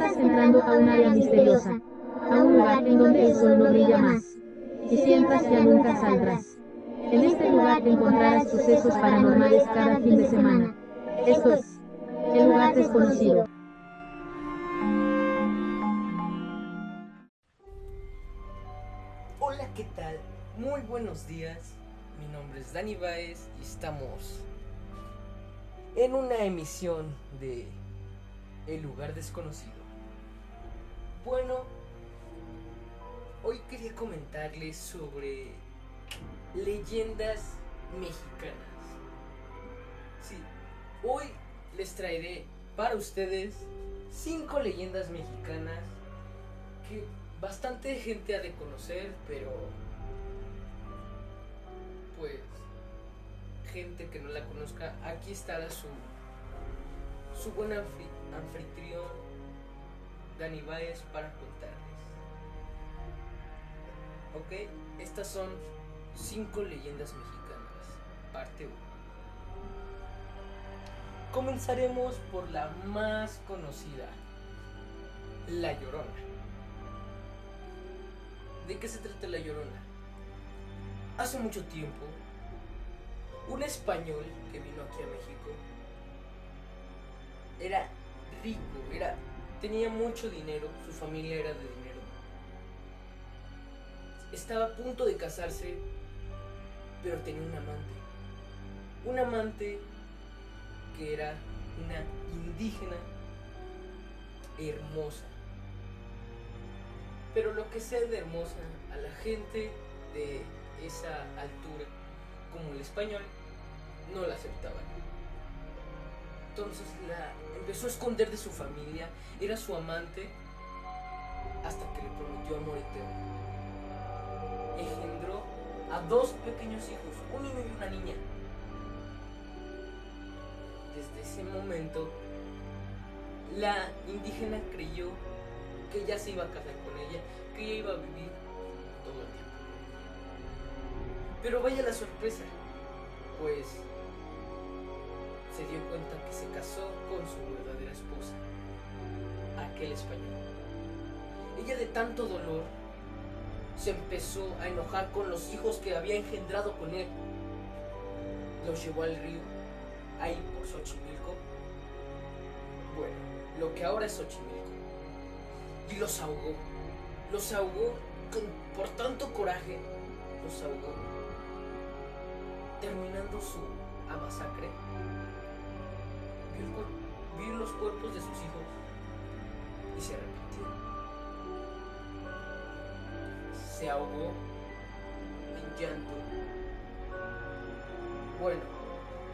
estás entrando a un área misteriosa, a un lugar en donde el sol no brilla más. Y si entras ya nunca saldrás. En este lugar encontrarás sucesos paranormales cada fin de semana. Esto es, el lugar desconocido. Hola, ¿qué tal? Muy buenos días. Mi nombre es Dani Baez y estamos en una emisión de El lugar desconocido. Bueno, hoy quería comentarles sobre leyendas mexicanas. Sí, hoy les traeré para ustedes cinco leyendas mexicanas que bastante gente ha de conocer, pero pues gente que no la conozca, aquí estará su su buen anfi- anfitrión Dani Baez para contarles. Ok, estas son cinco leyendas mexicanas, parte 1. Comenzaremos por la más conocida, La Llorona. ¿De qué se trata La Llorona? Hace mucho tiempo, un español que vino aquí a México era rico, era, tenía mucho dinero, su familia era de dinero. Estaba a punto de casarse, pero tenía un amante. Un amante que era una indígena hermosa. Pero lo que sea de hermosa a la gente de esa altura, como el español, no la aceptaban. Entonces la empezó a esconder de su familia, era su amante, hasta que le prometió amor eterno. Engendró a dos pequeños hijos, un niño y una niña. Desde ese momento, la indígena creyó que ya se iba a casar con ella, que ella iba a vivir todo el tiempo. Pero vaya la sorpresa, pues se dio cuenta que se casó con su verdadera esposa, aquel español. Ella de tanto dolor se empezó a enojar con los hijos que había engendrado con él. Los llevó al río, ahí por Xochimilco. Bueno, lo que ahora es Xochimilco. Y los ahogó. Los ahogó con- por tanto coraje. Los ahogó. Terminando su a masacre. Vio, los cuerpos de sus hijos y se arrepintió. Se ahogó en llanto. Bueno,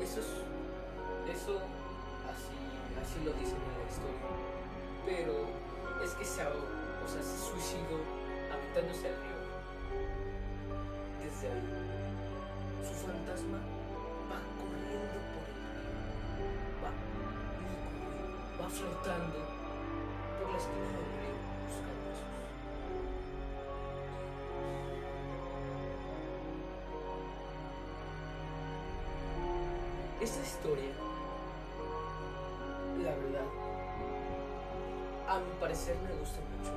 eso es. Eso así, así lo dicen en la historia. Pero es que se ahogó, o sea, se suicidó aventándose al río. Desde ahí, su fantasma va flotando por la esquina del río buscando a sus Esta historia, la verdad, a mi parecer me gusta mucho,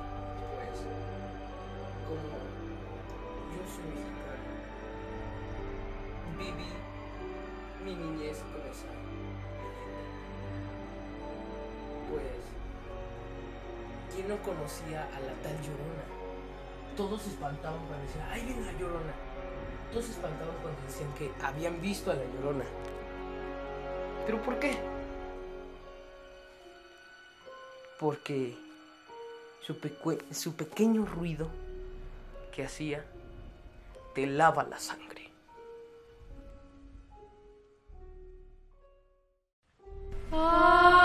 pues, como yo soy mexicano, viví mi niñez con esa ¿quién no conocía a la tal Llorona? Todos se espantaban cuando decían, ¡ay, viene la Llorona! Todos se espantaban cuando decían que habían visto a la Llorona. ¿Pero por qué? Porque su, su pequeño ruido que hacía te lava la sangre. Ay,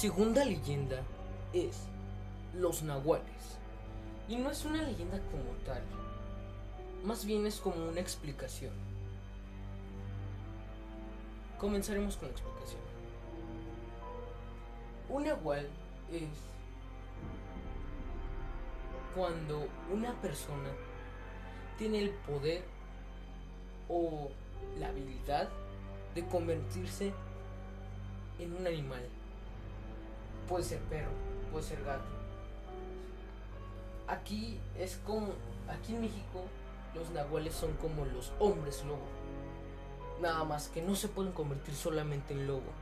segunda leyenda es los nahuales. Y no es una leyenda como tal. más bien es como una explicación. Comenzaremos con la explicación. Un nahual es cuando una persona tiene el poder o la habilidad de convertirse en un animal. Puede ser perro, puede ser gato. Aquí es como, aquí en México los nahuales son como los hombres lobo. Nada más que no se pueden convertir solamente en lobo,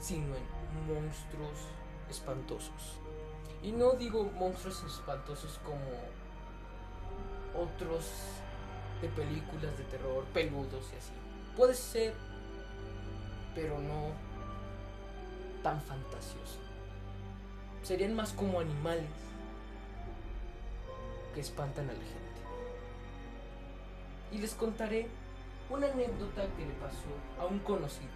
sino en monstruos espantosos. Y no digo monstruos espantosos como otros de películas de terror, peludos y así. Puede ser, pero no tan fantasioso. Serían más como animales que espantan a la gente. Y les contaré una anécdota que le pasó a un conocido.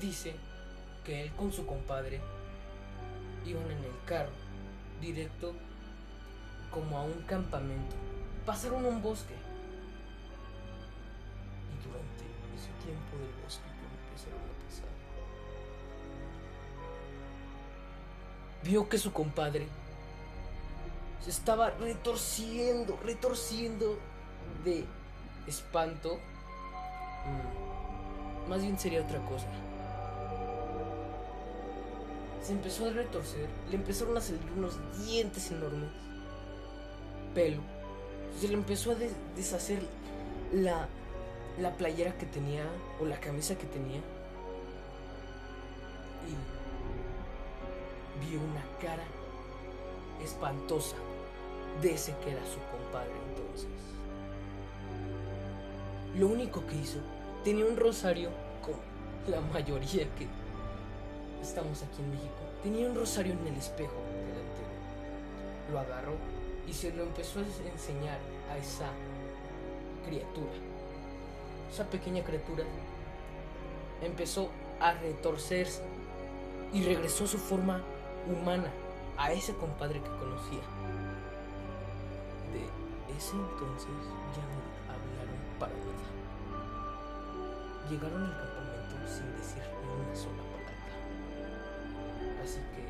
Dice que él con su compadre iban en el carro directo como a un campamento. Pasaron un bosque. Y durante ese tiempo del bosque empezaron Vio que su compadre se estaba retorciendo, retorciendo de espanto. Mm, Más bien sería otra cosa. Se empezó a retorcer, le empezaron a salir unos dientes enormes, pelo. Se le empezó a des- deshacer la, la playera que tenía o la camisa que tenía. Y vio una cara espantosa de ese que era su compadre entonces. Lo único que hizo, tenía un rosario como la mayoría que estamos aquí en México. Tenía un rosario en el espejo delantero. Lo agarró y se lo empezó a enseñar a esa criatura. Esa pequeña criatura empezó a retorcerse y regresó a su forma humana, a ese compadre que conocía. De ese entonces ya no hablaron para nada. Llegaron al campamento sin decir ni una sola palabra. Así que,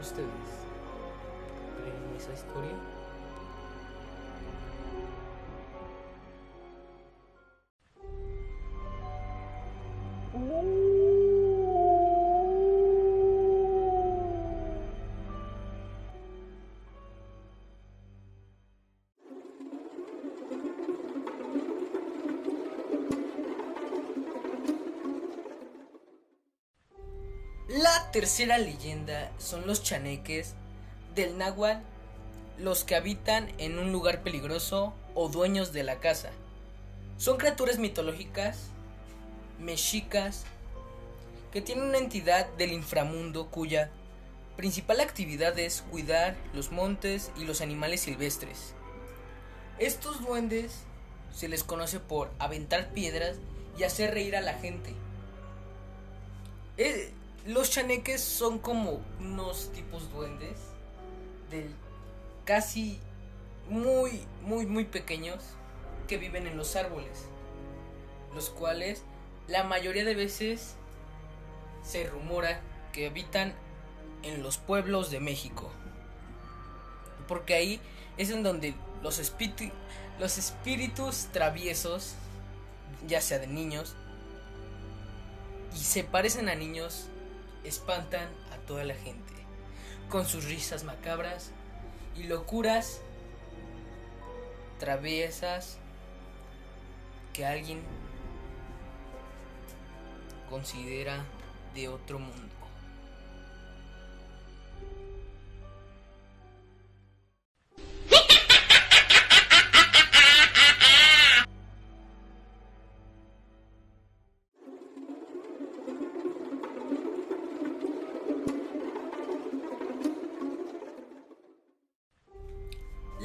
¿ustedes creen esa historia? Tercera leyenda son los chaneques del náhuatl, los que habitan en un lugar peligroso o dueños de la casa. Son criaturas mitológicas, mexicas, que tienen una entidad del inframundo cuya principal actividad es cuidar los montes y los animales silvestres. Estos duendes se les conoce por aventar piedras y hacer reír a la gente. Eh, los chaneques son como unos tipos duendes del casi muy muy muy pequeños que viven en los árboles, los cuales la mayoría de veces se rumora que habitan en los pueblos de México. Porque ahí es en donde los, espíritu- los espíritus traviesos, ya sea de niños, y se parecen a niños, espantan a toda la gente. Con sus risas macabras y locuras traviesas que alguien considera de otro mundo.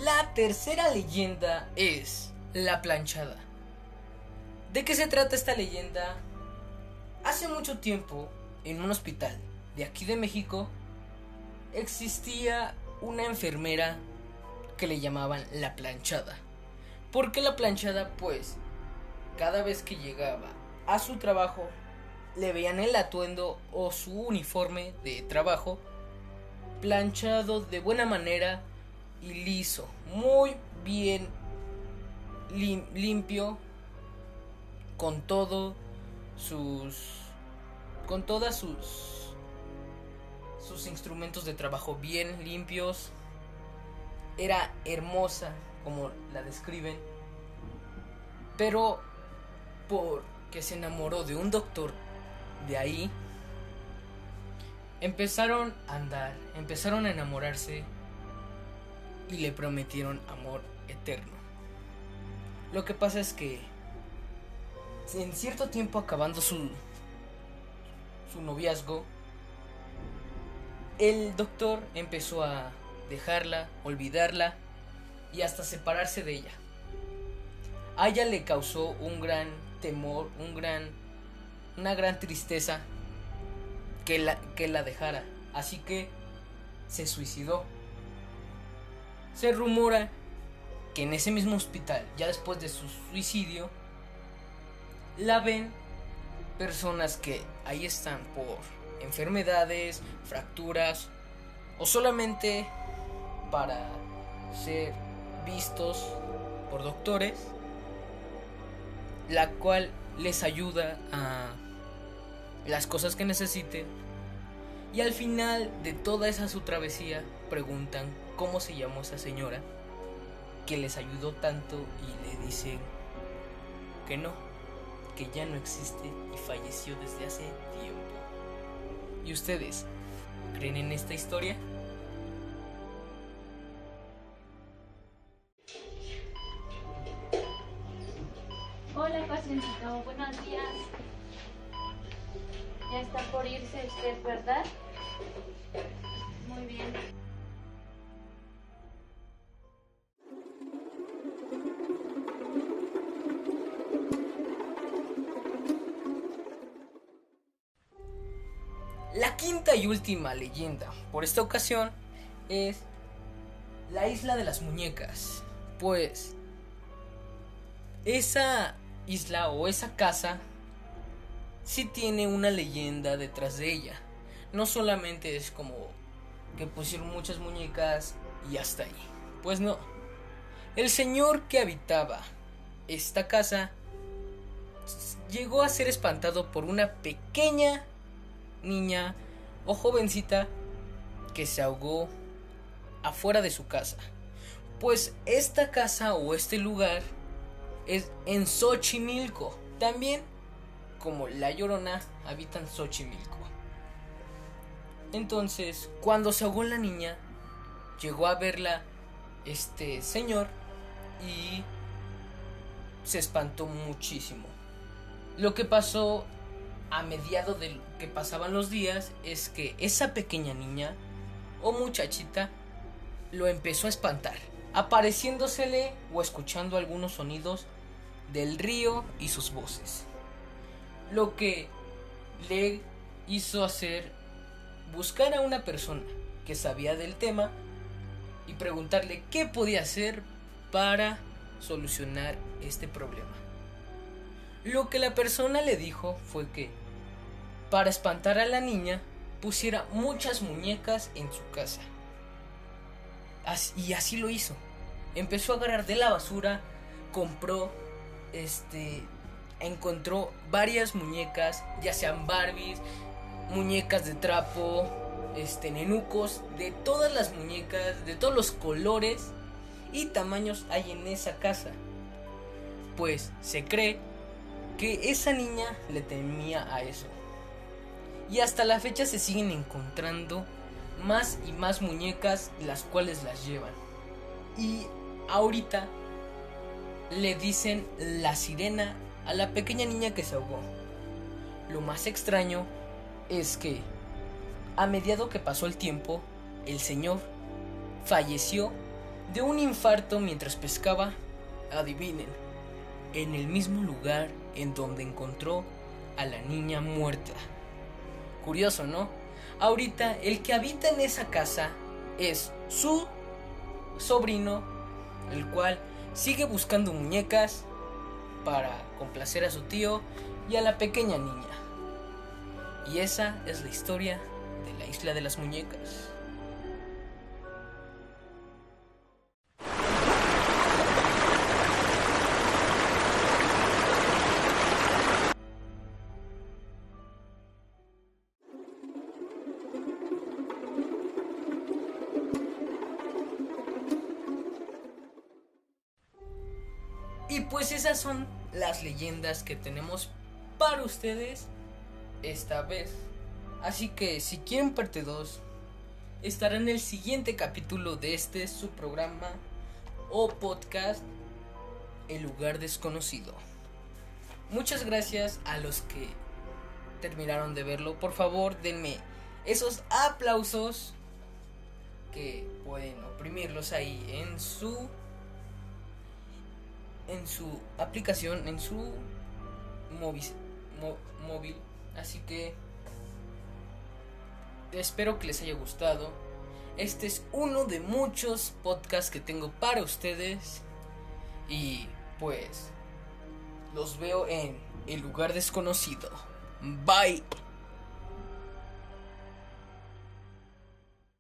La tercera leyenda es la planchada. ¿De qué se trata esta leyenda? Hace mucho tiempo, en un hospital de aquí de México, existía una enfermera que le llamaban la planchada. ¿Por qué la planchada? Pues cada vez que llegaba a su trabajo le veían el atuendo o su uniforme de trabajo planchado de buena manera y liso, muy bien limpio con todo sus con todas sus sus instrumentos de trabajo bien limpios. Era hermosa como la describen, pero porque se enamoró de un doctor de ahí empezaron a andar, empezaron a enamorarse y le prometieron amor eterno. Lo que pasa es que en cierto tiempo acabando su su noviazgo, el doctor empezó a dejarla, olvidarla y hasta separarse de ella. A ella le causó un gran temor, un gran una gran tristeza que la, que la dejara. Así que se suicidó. Se rumora que en ese mismo hospital, ya después de su suicidio, la ven personas que ahí están por enfermedades, fracturas o solamente para ser vistos por doctores, la cual les ayuda a las cosas que necesiten. Y al final de toda esa su travesía preguntan cómo se llamó esa señora que les ayudó tanto y le dicen que no, que ya no existe y falleció desde hace tiempo. ¿Y ustedes creen en esta historia? La quinta y última leyenda por esta ocasión es la isla de las muñecas. Pues esa isla o esa casa sí tiene una leyenda detrás de ella. No solamente es como que pusieron muchas muñecas y hasta ahí. Pues no. El señor que habitaba esta casa llegó a ser espantado por una pequeña niña o jovencita que se ahogó afuera de su casa. Pues esta casa o este lugar es en Xochimilco. También, como La Llorona, habitan Xochimilco. Entonces, cuando se ahogó la niña, llegó a verla este señor y se espantó muchísimo. Lo que pasó a mediado de que pasaban los días es que esa pequeña niña o muchachita lo empezó a espantar, apareciéndosele o escuchando algunos sonidos del río y sus voces. Lo que le hizo hacer buscar a una persona que sabía del tema y preguntarle qué podía hacer para solucionar este problema. Lo que la persona le dijo fue que, para espantar a la niña, pusiera muchas muñecas en su casa. y así lo hizo. Empezó a agarrar de la basura, compró, este, encontró varias muñecas, ya sean Barbies, muñecas de trapo, este, nenucos, de todas las muñecas, de todos los colores y tamaños hay en esa casa. Pues se cree que esa niña le temía a eso. Y hasta la fecha se siguen encontrando más y más muñecas las cuales las llevan. Y ahorita le dicen la sirena a la pequeña niña que se ahogó. Lo más extraño es que a mediado que pasó el tiempo, el señor falleció de un infarto mientras pescaba, adivinen, en el mismo lugar en donde encontró a la niña muerta. Curioso, ¿no? Ahorita el que habita en esa casa es su sobrino, el cual sigue buscando muñecas para complacer a su tío y a la pequeña niña. Y esa es la historia de la isla de las muñecas. Y pues esas son las leyendas que tenemos para ustedes esta vez. Así que si quieren parte 2, estará en el siguiente capítulo de este su programa o podcast El lugar desconocido. Muchas gracias a los que terminaron de verlo. Por favor, denme esos aplausos que pueden oprimirlos ahí en su en su aplicación, en su móvil, móvil. Así que espero que les haya gustado. Este es uno de muchos podcasts que tengo para ustedes. Y pues los veo en el lugar desconocido. Bye.